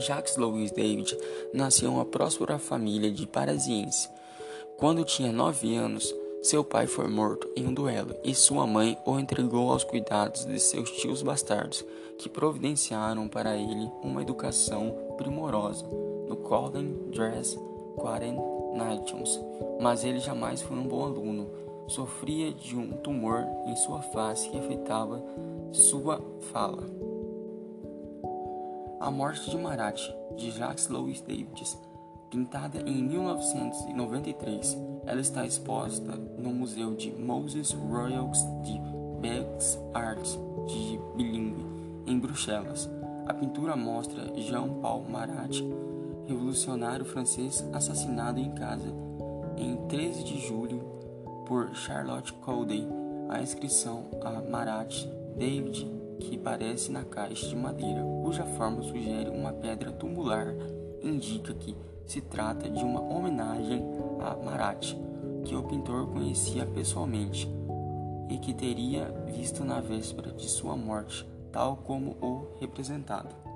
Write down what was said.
Jacques Louis David nasceu uma próspera família de parisiense. Quando tinha nove anos, seu pai foi morto em um duelo e sua mãe o entregou aos cuidados de seus tios bastardos, que providenciaram para ele uma educação primorosa no Cordon Dress Quarren Nations. Mas ele jamais foi um bom aluno. Sofria de um tumor em sua face que afetava sua fala. A Morte de Marat, de Jacques Louis Davids, pintada em 1993, ela está exposta no Museu de Moses Royals de Beaux Arts de Bilingue, em Bruxelas. A pintura mostra Jean-Paul Marat, revolucionário francês assassinado em casa em 13 de julho por Charlotte Corday. A inscrição a Marat David que aparece na caixa de madeira, cuja forma sugere uma pedra tumular, indica que se trata de uma homenagem a Marat, que o pintor conhecia pessoalmente e que teria visto na véspera de sua morte, tal como o representado.